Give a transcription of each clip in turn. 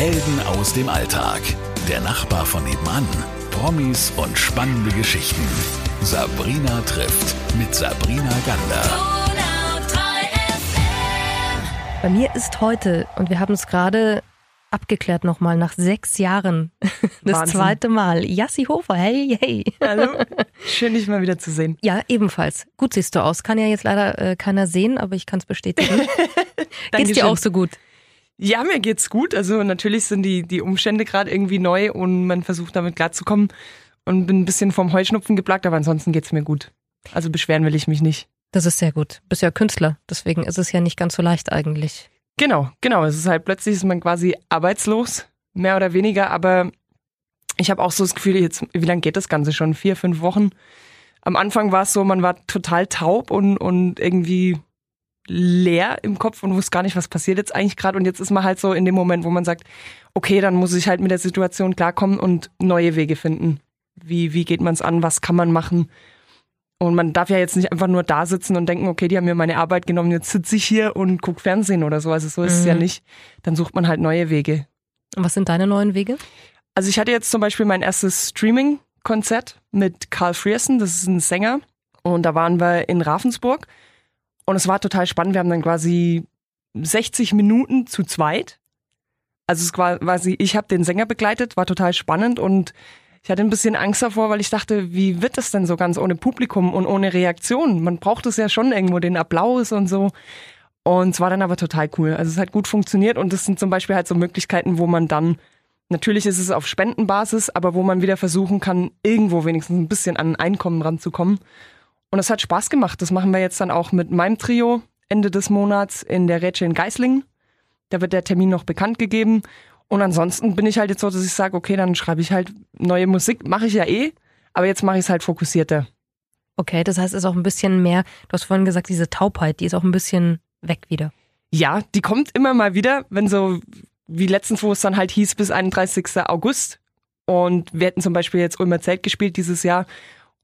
Helden aus dem Alltag. Der Nachbar von nebenan. Promis und spannende Geschichten. Sabrina trifft mit Sabrina Gander. Bei mir ist heute, und wir haben es gerade abgeklärt nochmal, nach sechs Jahren, das Wahnsinn. zweite Mal, Jassi Hofer, hey, hey. Hallo. Schön, dich mal wieder zu sehen. Ja, ebenfalls. Gut siehst du aus. Kann ja jetzt leider äh, keiner sehen, aber ich kann es bestätigen. Geht's dir auch so gut? Ja, mir geht's gut. Also natürlich sind die, die Umstände gerade irgendwie neu und man versucht damit klarzukommen und bin ein bisschen vom Heuschnupfen geplagt, aber ansonsten geht's mir gut. Also beschweren will ich mich nicht. Das ist sehr gut. Bist ja Künstler, deswegen ist es ja nicht ganz so leicht eigentlich. Genau, genau. Es ist halt plötzlich ist man quasi arbeitslos, mehr oder weniger, aber ich habe auch so das Gefühl, jetzt, wie lange geht das Ganze schon? Vier, fünf Wochen? Am Anfang war es so, man war total taub und, und irgendwie leer im Kopf und wusste gar nicht, was passiert jetzt eigentlich gerade. Und jetzt ist man halt so in dem Moment, wo man sagt, okay, dann muss ich halt mit der Situation klarkommen und neue Wege finden. Wie, wie geht man es an? Was kann man machen? Und man darf ja jetzt nicht einfach nur da sitzen und denken, okay, die haben mir meine Arbeit genommen, jetzt sitze ich hier und gucke Fernsehen oder so. Also so ist es ja Mhm. nicht. Dann sucht man halt neue Wege. Und was sind deine neuen Wege? Also ich hatte jetzt zum Beispiel mein erstes Streaming-Konzert mit Carl Frierson, das ist ein Sänger. Und da waren wir in Ravensburg. Und es war total spannend. Wir haben dann quasi 60 Minuten zu zweit. Also es war quasi, ich habe den Sänger begleitet, war total spannend und ich hatte ein bisschen Angst davor, weil ich dachte, wie wird das denn so ganz ohne Publikum und ohne Reaktion? Man braucht es ja schon irgendwo, den Applaus und so. Und es war dann aber total cool. Also es hat gut funktioniert und das sind zum Beispiel halt so Möglichkeiten, wo man dann, natürlich ist es auf Spendenbasis, aber wo man wieder versuchen kann, irgendwo wenigstens ein bisschen an ein Einkommen ranzukommen. Und es hat Spaß gemacht. Das machen wir jetzt dann auch mit meinem Trio Ende des Monats in der Rätsche in Geislingen. Da wird der Termin noch bekannt gegeben. Und ansonsten bin ich halt jetzt so, dass ich sage, okay, dann schreibe ich halt neue Musik. Mache ich ja eh, aber jetzt mache ich es halt fokussierter. Okay, das heißt, es ist auch ein bisschen mehr, du hast vorhin gesagt, diese Taubheit, die ist auch ein bisschen weg wieder. Ja, die kommt immer mal wieder, wenn so, wie letztens, wo es dann halt hieß, bis 31. August. Und wir hätten zum Beispiel jetzt Ulmer Zelt gespielt dieses Jahr.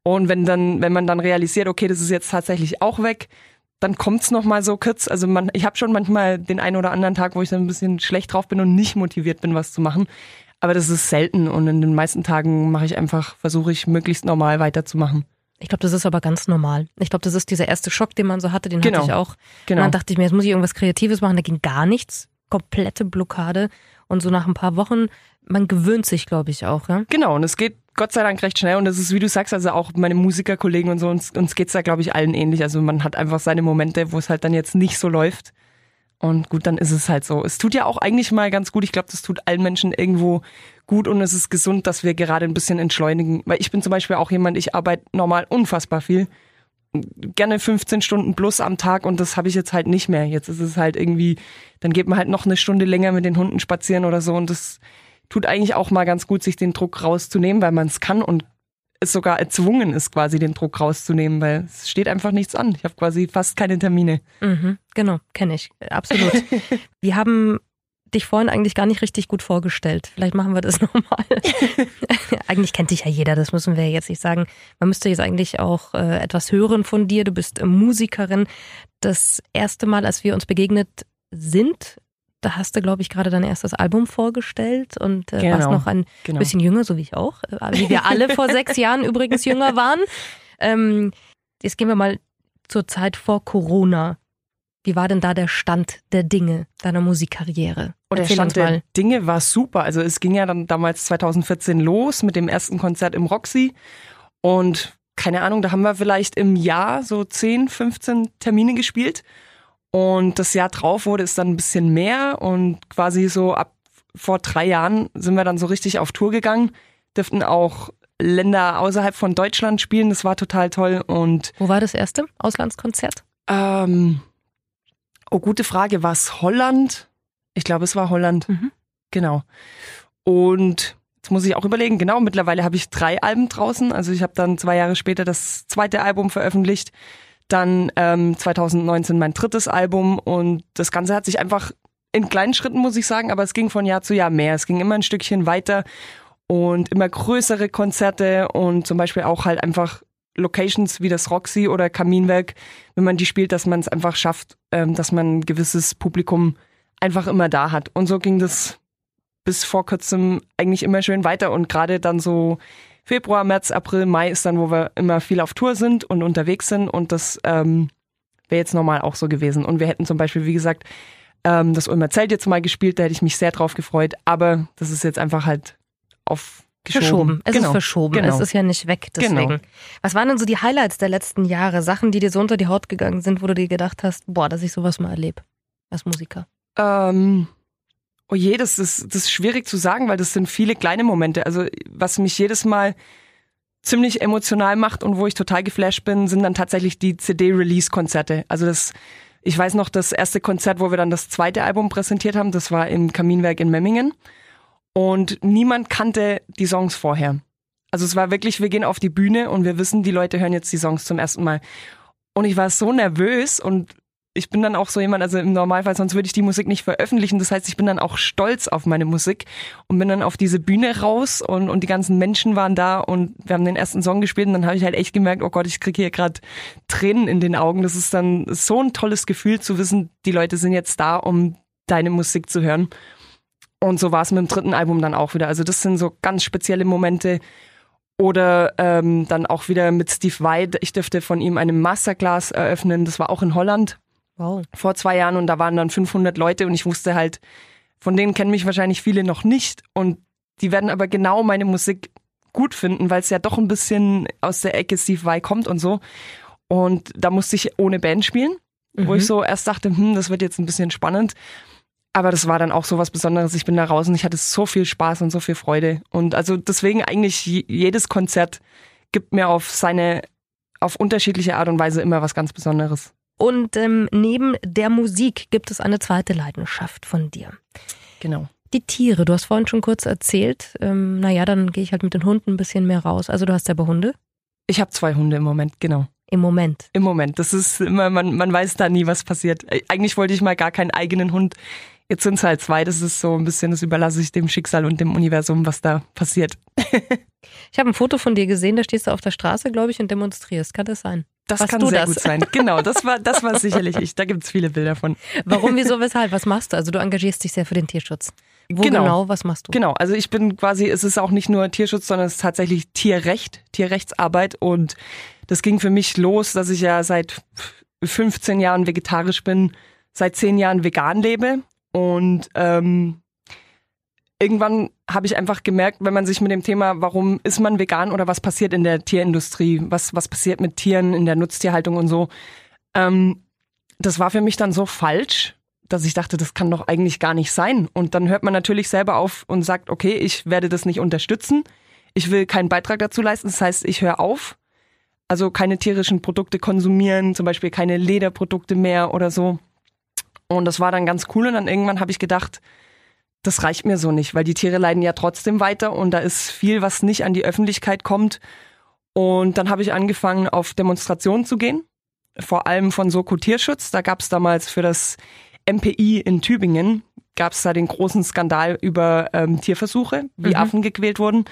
Und wenn dann, wenn man dann realisiert, okay, das ist jetzt tatsächlich auch weg, dann kommt's noch mal so kurz. Also man, ich habe schon manchmal den einen oder anderen Tag, wo ich dann ein bisschen schlecht drauf bin und nicht motiviert bin, was zu machen. Aber das ist selten und in den meisten Tagen mache ich einfach, versuche ich möglichst normal weiterzumachen. Ich glaube, das ist aber ganz normal. Ich glaube, das ist dieser erste Schock, den man so hatte, den Genau. hatte ich auch. Und Genau. dann dachte ich mir, jetzt muss ich irgendwas Kreatives machen, da ging gar nichts. Komplette Blockade. Und so nach ein paar Wochen, man gewöhnt sich, glaube ich, auch, ja. Genau, und es geht Gott sei Dank recht schnell und das ist, wie du sagst, also auch meine Musikerkollegen und so, uns, uns geht's da, glaube ich, allen ähnlich. Also man hat einfach seine Momente, wo es halt dann jetzt nicht so läuft. Und gut, dann ist es halt so. Es tut ja auch eigentlich mal ganz gut. Ich glaube, das tut allen Menschen irgendwo gut und es ist gesund, dass wir gerade ein bisschen entschleunigen. Weil ich bin zum Beispiel auch jemand, ich arbeite normal unfassbar viel. Gerne 15 Stunden plus am Tag und das habe ich jetzt halt nicht mehr. Jetzt ist es halt irgendwie, dann geht man halt noch eine Stunde länger mit den Hunden spazieren oder so und das tut eigentlich auch mal ganz gut, sich den Druck rauszunehmen, weil man es kann und es sogar erzwungen ist, quasi den Druck rauszunehmen, weil es steht einfach nichts an. Ich habe quasi fast keine Termine. Mhm, genau, kenne ich. Absolut. wir haben dich vorhin eigentlich gar nicht richtig gut vorgestellt. Vielleicht machen wir das nochmal. eigentlich kennt dich ja jeder, das müssen wir jetzt nicht sagen. Man müsste jetzt eigentlich auch äh, etwas hören von dir. Du bist äh, Musikerin. Das erste Mal, als wir uns begegnet sind, da hast du, glaube ich, gerade dein erstes Album vorgestellt und äh, warst Genau, noch ein genau. bisschen jünger, so wie ich auch. Äh, Wie wir alle vor sechs Jahren übrigens jünger waren. Ähm, jetzt gehen wir mal zur Zeit vor Corona. Wie war denn da der Stand der Dinge deiner Musikkarriere? Und der Erzähl uns Stand der. Dinge war super. Also es ging ja dann damals 2014 los mit dem ersten Konzert im Roxy. Und keine Ahnung, da haben wir vielleicht im Jahr so 10, 15 Termine gespielt. Und das Jahr drauf wurde es dann ein bisschen mehr. Und quasi so ab vor drei Jahren sind wir dann so richtig auf Tour gegangen. Dürften auch Länder außerhalb von Deutschland spielen. Das war total toll. Und Wo war das erste Auslandskonzert? ähm, oh, gute Frage. War es Holland? Ich glaube, es war Holland. Mhm. Genau. Und jetzt muss ich auch überlegen, genau, mittlerweile habe ich drei Alben draußen. Also ich habe dann zwei Jahre später das zweite Album veröffentlicht. Dann ähm, 2019 mein drittes Album und das Ganze hat sich einfach in kleinen Schritten, muss ich sagen, aber es ging von Jahr zu Jahr mehr. Es ging immer ein Stückchen weiter und immer größere Konzerte und zum Beispiel auch halt einfach Locations wie das Roxy oder Kaminwerk, wenn man die spielt, dass man es einfach schafft, ähm, dass man ein gewisses Publikum einfach immer da hat. Und so ging das bis vor kurzem eigentlich immer schön weiter und gerade dann so Februar, März, April, Mai ist dann, wo wir immer viel auf Tour sind und unterwegs sind und das ähm, wäre jetzt normal auch so gewesen. Und wir hätten zum Beispiel, wie gesagt, ähm, das Ulmer Zelt jetzt mal gespielt, da hätte ich mich sehr drauf gefreut, aber das ist jetzt einfach halt auf Verschoben. Es genau. ist verschoben. Genau. Es ist ja nicht weg. Deswegen. Genau. Was waren denn so die Highlights der letzten Jahre? Sachen, die dir so unter die Haut gegangen sind, wo du dir gedacht hast, boah, dass ich sowas mal erlebe als Musiker. Ähm, oh je, das ist, das ist schwierig zu sagen, weil das sind viele kleine Momente. Also was mich jedes Mal ziemlich emotional macht und wo ich total geflasht bin, sind dann tatsächlich die CD-Release-Konzerte. Also das, ich weiß noch, das erste Konzert, wo wir dann das zweite Album präsentiert haben, das war im Kaminwerk in Memmingen. Und niemand kannte die Songs vorher. Also es war wirklich, wir gehen auf die Bühne und wir wissen, die Leute hören jetzt die Songs zum ersten Mal. Und ich war so nervös und ich bin dann auch so jemand, also im Normalfall, sonst würde ich die Musik nicht veröffentlichen. Das heißt, ich bin dann auch stolz auf meine Musik und bin dann auf diese Bühne raus und, und die ganzen Menschen waren da und wir haben den ersten Song gespielt und dann habe ich halt echt gemerkt, oh Gott, ich kriege hier gerade Tränen in den Augen. Das ist dann so ein tolles Gefühl zu wissen, die Leute sind jetzt da, um deine Musik zu hören. Und so war es mit dem dritten Album dann auch wieder. Also das sind so ganz spezielle Momente. Oder ähm, dann auch wieder mit Steve Vai. Ich dürfte von ihm eine Masterclass eröffnen. Das war auch in Holland Wow. vor zwei Jahren und da waren dann 500 Leute und ich wusste halt, von denen kennen mich wahrscheinlich viele noch nicht und die werden aber genau meine Musik gut finden, weil es ja doch ein bisschen aus der Ecke Steve Vai kommt und so. Und da musste ich ohne Band spielen, wo Mhm. ich so erst dachte, hm, das wird jetzt ein bisschen spannend. Aber das war dann auch so was Besonderes. Ich bin da raus und ich hatte so viel Spaß und so viel Freude. Und also deswegen eigentlich je- jedes Konzert gibt mir auf seine, auf unterschiedliche Art und Weise immer was ganz Besonderes. Und ähm, neben der Musik gibt es eine zweite Leidenschaft von dir. Genau. Die Tiere, du hast vorhin schon kurz erzählt. Ähm, naja, dann gehe ich halt mit den Hunden ein bisschen mehr raus. Also du hast selber Hunde? Ich habe zwei Hunde im Moment, genau. Im Moment. Im Moment. Das ist immer, man, man weiß da nie, was passiert. Äh, Eigentlich wollte ich mal gar keinen eigenen Hund. Jetzt sind es halt zwei. Das ist so ein bisschen, das überlasse ich dem Schicksal und dem Universum, was da passiert. Ich habe ein Foto von dir gesehen, da stehst du auf der Straße, glaube ich, und demonstrierst. Kann das sein? Das Warst kann sehr das? gut sein. Genau, das war, das war sicherlich ich. Da gibt's viele Bilder von. Warum, wieso, weshalb? Was machst du? Also du engagierst dich sehr für den Tierschutz. Wo genau, Genau. was machst du? Genau, also ich bin quasi, es ist auch nicht nur Tierschutz, sondern es ist tatsächlich Tierrecht, Tierrechtsarbeit. Und das ging für mich los, dass ich ja seit 15 Jahren vegetarisch bin, seit 10 Jahren vegan lebe. Und ähm, irgendwann habe ich einfach gemerkt, wenn man sich mit dem Thema, warum ist man vegan oder was passiert in der Tierindustrie, was, was passiert mit Tieren in der Nutztierhaltung und so, ähm, das war für mich dann so falsch, dass ich dachte, das kann doch eigentlich gar nicht sein. Und dann hört man natürlich selber auf und sagt, okay, ich werde das nicht unterstützen. Ich will keinen Beitrag dazu leisten. Das heißt, ich höre auf. Also keine tierischen Produkte konsumieren, zum Beispiel keine Lederprodukte mehr oder so. Und das war dann ganz cool. Und dann irgendwann habe ich gedacht, das reicht mir so nicht, weil die Tiere leiden ja trotzdem weiter und da ist viel, was nicht an die Öffentlichkeit kommt. Und dann habe ich angefangen, auf Demonstrationen zu gehen, vor allem von Soko Tierschutz. Da gab es damals für das MPI in Tübingen, gab es da den großen Skandal über ähm, Tierversuche, wie Mhm. Affen gequält wurden.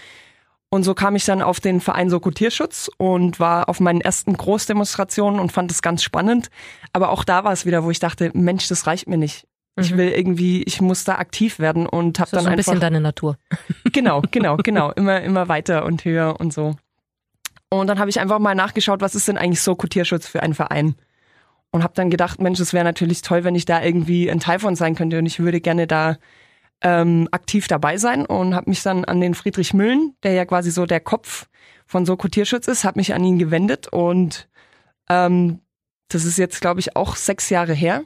Und so kam ich dann auf den Verein Soko Tierschutz und war auf meinen ersten Großdemonstrationen und fand es ganz spannend. Aber auch da war es wieder, wo ich dachte, Mensch, das reicht mir nicht. Ich Mhm. will irgendwie, ich muss da aktiv werden und habe Das ist dann ein bisschen einfach deine Natur. genau, genau, genau, immer immer weiter und höher und so. Und dann habe ich einfach mal nachgeschaut, was ist denn eigentlich Soko Tierschutz für ein Verein? Und habe dann gedacht, Mensch, es wäre natürlich toll, wenn ich da irgendwie ein Teil von sein könnte und ich würde gerne da ähm, aktiv dabei sein und habe mich dann an den Friedrich Müllen, der ja quasi so der Kopf von Soko Tierschutz ist, habe mich an ihn gewendet und ähm, das ist jetzt, glaube ich, auch sechs Jahre her.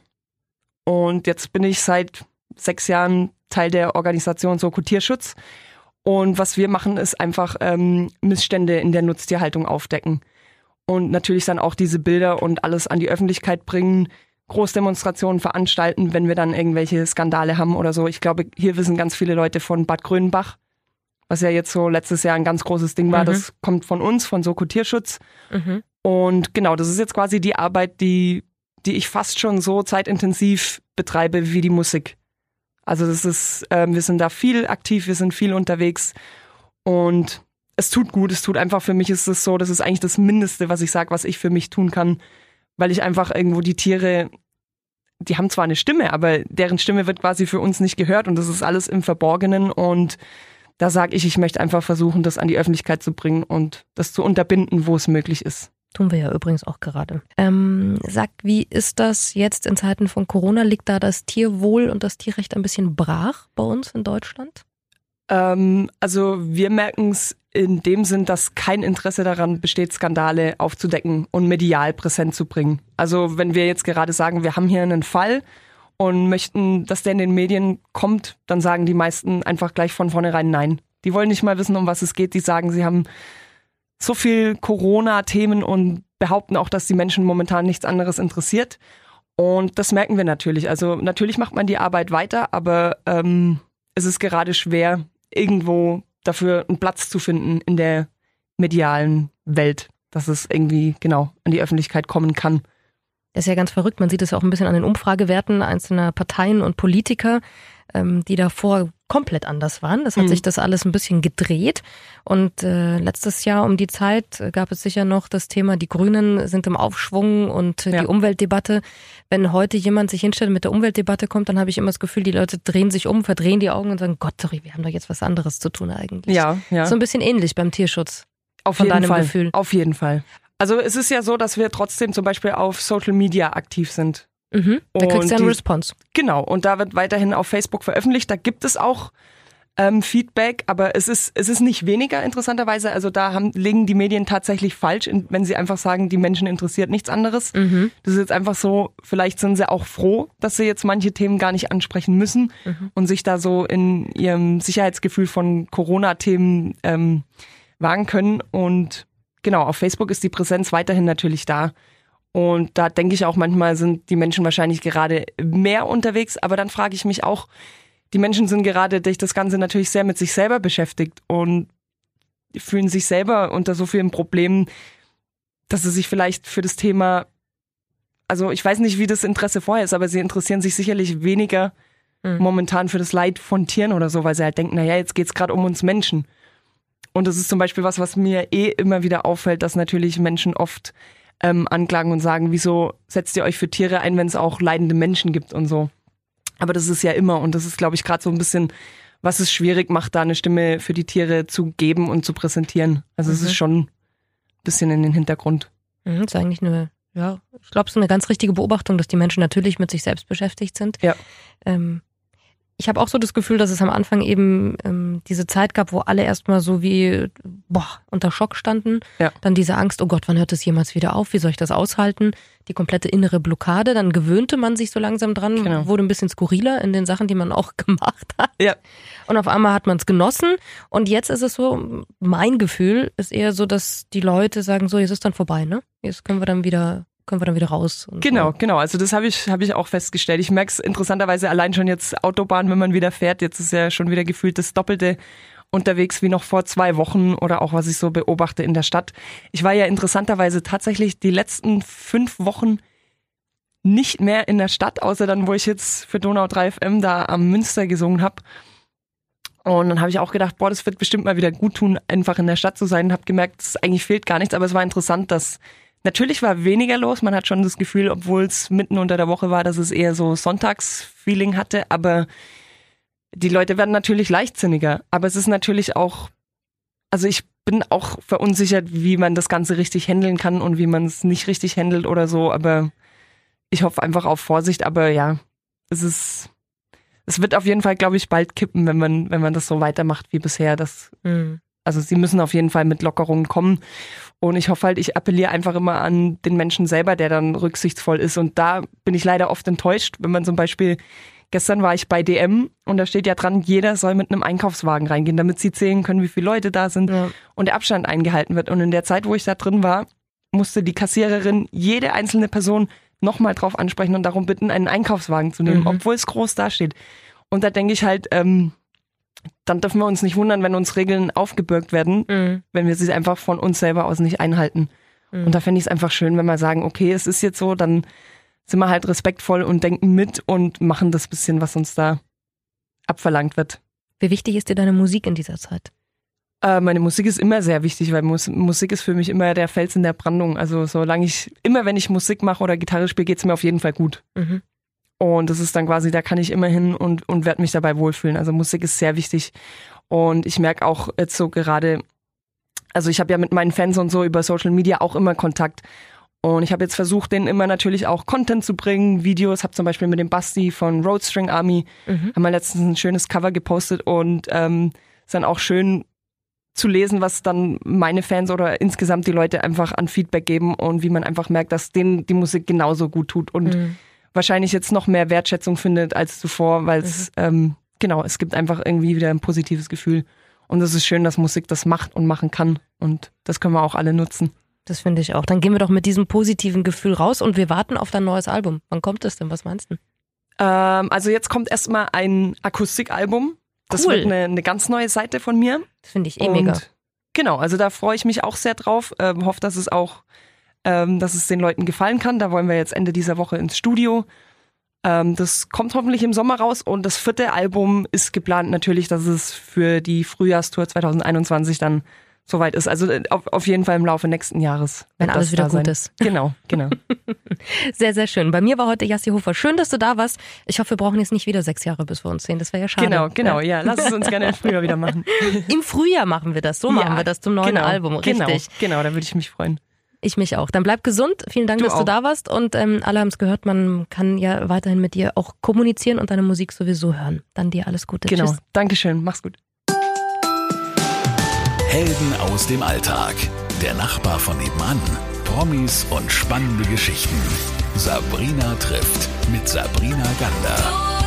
Und jetzt bin ich seit sechs Jahren Teil der Organisation Soko Tierschutz. Und was wir machen, ist einfach ähm, Missstände in der Nutztierhaltung aufdecken. Und natürlich dann auch diese Bilder und alles an die Öffentlichkeit bringen, Großdemonstrationen veranstalten, wenn wir dann irgendwelche Skandale haben oder so. Ich glaube, hier wissen ganz viele Leute von Bad Grönbach, was ja jetzt so letztes Jahr ein ganz großes Ding war. Mhm. Das kommt von uns, von Soko Tierschutz. Mhm. Und genau, das ist jetzt quasi die Arbeit, die, die ich fast schon so zeitintensiv betreibe wie die Musik. Also das ist, ähm, wir sind da viel aktiv, wir sind viel unterwegs und es tut gut, es tut einfach für mich ist es so, das ist eigentlich das Mindeste, was ich sage, was ich für mich tun kann, weil ich einfach irgendwo die Tiere die haben zwar eine Stimme, aber deren Stimme wird quasi für uns nicht gehört und das ist alles im Verborgenen und da sage ich, ich möchte einfach versuchen, das an die Öffentlichkeit zu bringen und das zu unterbinden, wo es möglich ist. Tun wir ja übrigens auch gerade. Ähm, sag, wie ist das jetzt in Zeiten von Corona? Liegt da das Tierwohl und das Tierrecht ein bisschen brach bei uns in Deutschland? Ähm, also wir merken es in dem Sinn, dass kein Interesse daran besteht, Skandale aufzudecken und medial präsent zu bringen. Also wenn wir jetzt gerade sagen, wir haben hier einen Fall und möchten, dass der in den Medien kommt, dann sagen die meisten einfach gleich von vornherein nein. Die wollen nicht mal wissen, um was es geht. Die sagen, sie haben so viel Corona-Themen und behaupten auch, dass die Menschen momentan nichts anderes interessiert. Und das merken wir natürlich. Also natürlich macht man die Arbeit weiter, aber ähm, es ist gerade schwer, irgendwo dafür einen Platz zu finden in der medialen Welt, dass es irgendwie genau an die Öffentlichkeit kommen kann. Das ist ja ganz verrückt. Man sieht es auch ein bisschen an den Umfragewerten einzelner Parteien und Politiker, ähm, die davor komplett anders waren. Das hat mhm. sich das alles ein bisschen gedreht. Und äh, letztes Jahr um die Zeit gab es sicher noch das Thema, die Grünen sind im Aufschwung und äh, ja. die Umweltdebatte. Wenn heute jemand sich hinstellt mit der Umweltdebatte kommt, dann habe ich immer das Gefühl, die Leute drehen sich um, verdrehen die Augen und sagen, Gott, sorry, wir haben doch jetzt was anderes zu tun eigentlich. Ja, ja. So ein bisschen ähnlich beim Tierschutz. Auf von jeden Fall. Gefühl. Auf jeden Fall. Also es ist ja so, dass wir trotzdem zum Beispiel auf Social Media aktiv sind. Mhm, da kriegst du einen Response. Genau, und da wird weiterhin auf Facebook veröffentlicht. Da gibt es auch ähm, Feedback, aber es ist, es ist nicht weniger interessanterweise. Also da haben, liegen die Medien tatsächlich falsch, wenn sie einfach sagen, die Menschen interessiert nichts anderes. Mhm. Das ist jetzt einfach so, vielleicht sind sie auch froh, dass sie jetzt manche Themen gar nicht ansprechen müssen mhm. und sich da so in ihrem Sicherheitsgefühl von Corona-Themen ähm, wagen können. Und genau, auf Facebook ist die Präsenz weiterhin natürlich da. Und da denke ich auch manchmal sind die Menschen wahrscheinlich gerade mehr unterwegs, aber dann frage ich mich auch, die Menschen sind gerade durch das Ganze natürlich sehr mit sich selber beschäftigt und fühlen sich selber unter so vielen Problemen, dass sie sich vielleicht für das Thema, also ich weiß nicht, wie das Interesse vorher ist, aber sie interessieren sich sicherlich weniger mhm. momentan für das Leid von Tieren oder so, weil sie halt denken, naja, jetzt geht's gerade um uns Menschen. Und das ist zum Beispiel was, was mir eh immer wieder auffällt, dass natürlich Menschen oft ähm, anklagen und sagen, wieso setzt ihr euch für Tiere ein, wenn es auch leidende Menschen gibt und so. Aber das ist ja immer und das ist, glaube ich, gerade so ein bisschen, was es schwierig macht, da eine Stimme für die Tiere zu geben und zu präsentieren. Also mhm. es ist mhm. schon ein bisschen in den Hintergrund. Mhm, das ist eigentlich eine, ja, ich glaube, es ist eine ganz richtige Beobachtung, dass die Menschen natürlich mit sich selbst beschäftigt sind. Ja. Ähm, ich habe auch so das Gefühl, dass es am Anfang eben ähm, diese Zeit gab, wo alle erstmal so wie boah, unter Schock standen. Ja. Dann diese Angst, oh Gott, wann hört es jemals wieder auf? Wie soll ich das aushalten? Die komplette innere Blockade. Dann gewöhnte man sich so langsam dran, genau. wurde ein bisschen skurriler in den Sachen, die man auch gemacht hat. Ja. Und auf einmal hat man es genossen. Und jetzt ist es so, mein Gefühl ist eher so, dass die Leute sagen, so, jetzt ist dann vorbei, ne? Jetzt können wir dann wieder können wir dann wieder raus. genau, so. genau. Also das habe ich, hab ich auch festgestellt. Ich merke es interessanterweise allein schon jetzt Autobahn, wenn man wieder fährt. Jetzt ist ja schon wieder gefühlt das Doppelte unterwegs wie noch vor zwei Wochen oder auch was ich so beobachte in der Stadt. Ich war ja interessanterweise tatsächlich die letzten fünf Wochen nicht mehr in der Stadt, außer dann, wo ich jetzt für Donau 3 FM da am Münster gesungen habe. Und dann habe ich auch gedacht, boah, das wird bestimmt mal wieder gut tun, einfach in der Stadt zu sein. Habe gemerkt, es eigentlich fehlt gar nichts, aber es war interessant, dass Natürlich war weniger los. Man hat schon das Gefühl, obwohl es mitten unter der Woche war, dass es eher so Sonntagsfeeling hatte. Aber die Leute werden natürlich leichtsinniger. Aber es ist natürlich auch, also ich bin auch verunsichert, wie man das Ganze richtig handeln kann und wie man es nicht richtig handelt oder so. Aber ich hoffe einfach auf Vorsicht. Aber ja, es ist, es wird auf jeden Fall, glaube ich, bald kippen, wenn man, wenn man das so weitermacht wie bisher. Das, mhm. Also sie müssen auf jeden Fall mit Lockerungen kommen. Und ich hoffe halt, ich appelliere einfach immer an den Menschen selber, der dann rücksichtsvoll ist. Und da bin ich leider oft enttäuscht, wenn man zum Beispiel, gestern war ich bei DM und da steht ja dran, jeder soll mit einem Einkaufswagen reingehen, damit sie zählen können, wie viele Leute da sind ja. und der Abstand eingehalten wird. Und in der Zeit, wo ich da drin war, musste die Kassiererin jede einzelne Person nochmal drauf ansprechen und darum bitten, einen Einkaufswagen zu nehmen, mhm. obwohl es groß dasteht. Und da denke ich halt, ähm, dann dürfen wir uns nicht wundern, wenn uns Regeln aufgebürgt werden, mhm. wenn wir sie einfach von uns selber aus nicht einhalten. Mhm. Und da fände ich es einfach schön, wenn wir sagen, okay, es ist jetzt so, dann sind wir halt respektvoll und denken mit und machen das bisschen, was uns da abverlangt wird. Wie wichtig ist dir deine Musik in dieser Zeit? Äh, meine Musik ist immer sehr wichtig, weil Mus Musik ist für mich immer der Fels in der Brandung. Also solange ich, immer wenn ich Musik mache oder Gitarre spiele, geht es mir auf jeden Fall gut. Mhm. Und das ist dann quasi, da kann ich immer hin und, und werde mich dabei wohlfühlen. Also Musik ist sehr wichtig. Und ich merke auch jetzt so gerade, also ich habe ja mit meinen Fans und so über Social Media auch immer Kontakt. Und ich habe jetzt versucht, denen immer natürlich auch Content zu bringen, Videos. Habe zum Beispiel mit dem Basti von Roadstring Army, mhm. haben wir letztens ein schönes Cover gepostet und ähm, ist dann auch schön zu lesen, was dann meine Fans oder insgesamt die Leute einfach an Feedback geben und wie man einfach merkt, dass denen die Musik genauso gut tut und mhm. Wahrscheinlich jetzt noch mehr Wertschätzung findet als zuvor, weil es mhm. ähm, genau, es gibt einfach irgendwie wieder ein positives Gefühl. Und es ist schön, dass Musik das macht und machen kann. Und das können wir auch alle nutzen. Das finde ich auch. Dann gehen wir doch mit diesem positiven Gefühl raus und wir warten auf dein neues Album. Wann kommt es denn? Was meinst du? Ähm, also jetzt kommt erstmal ein Akustikalbum. Das cool. wird eine, eine, ganz neue Seite von mir. Das finde ich eh und mega. Genau, also da freue ich mich auch sehr drauf. Ähm, hoffe, dass es auch, ähm, dass es den Leuten gefallen kann. Da wollen wir jetzt Ende dieser Woche ins Studio. Ähm, das kommt hoffentlich im Sommer raus und das vierte Album ist geplant natürlich, dass es für die Frühjahrstour 2021 dann soweit ist. Also äh, auf, auf jeden Fall im Laufe nächsten Jahres. Wenn alles wieder gut ist. Genau, genau. sehr, sehr schön. Bei mir war heute Jassi Hofer. Schön, dass du da warst. Ich hoffe, wir brauchen jetzt nicht wieder sechs Jahre, bis wir uns sehen. Das wäre ja schade. Genau, genau, ja. Lass es uns gerne im Frühjahr wieder machen. Im Frühjahr machen wir das. So machen wir das zum neuen genau, Album. Genau, Richtig. Genau, genau, da würde ich mich freuen. Ich mich auch. Dann bleib gesund. Vielen Dank, du dass auch. du da warst. Und ähm, alle haben es gehört, man kann ja weiterhin mit dir auch kommunizieren und deine Musik sowieso hören. Dann dir alles Gute. Genau. Tschüss. Dankeschön. Mach's gut. Helden aus dem Alltag. Der Nachbar von nebenan. Promis und spannende Geschichten. Sabrina trifft mit Sabrina Gander.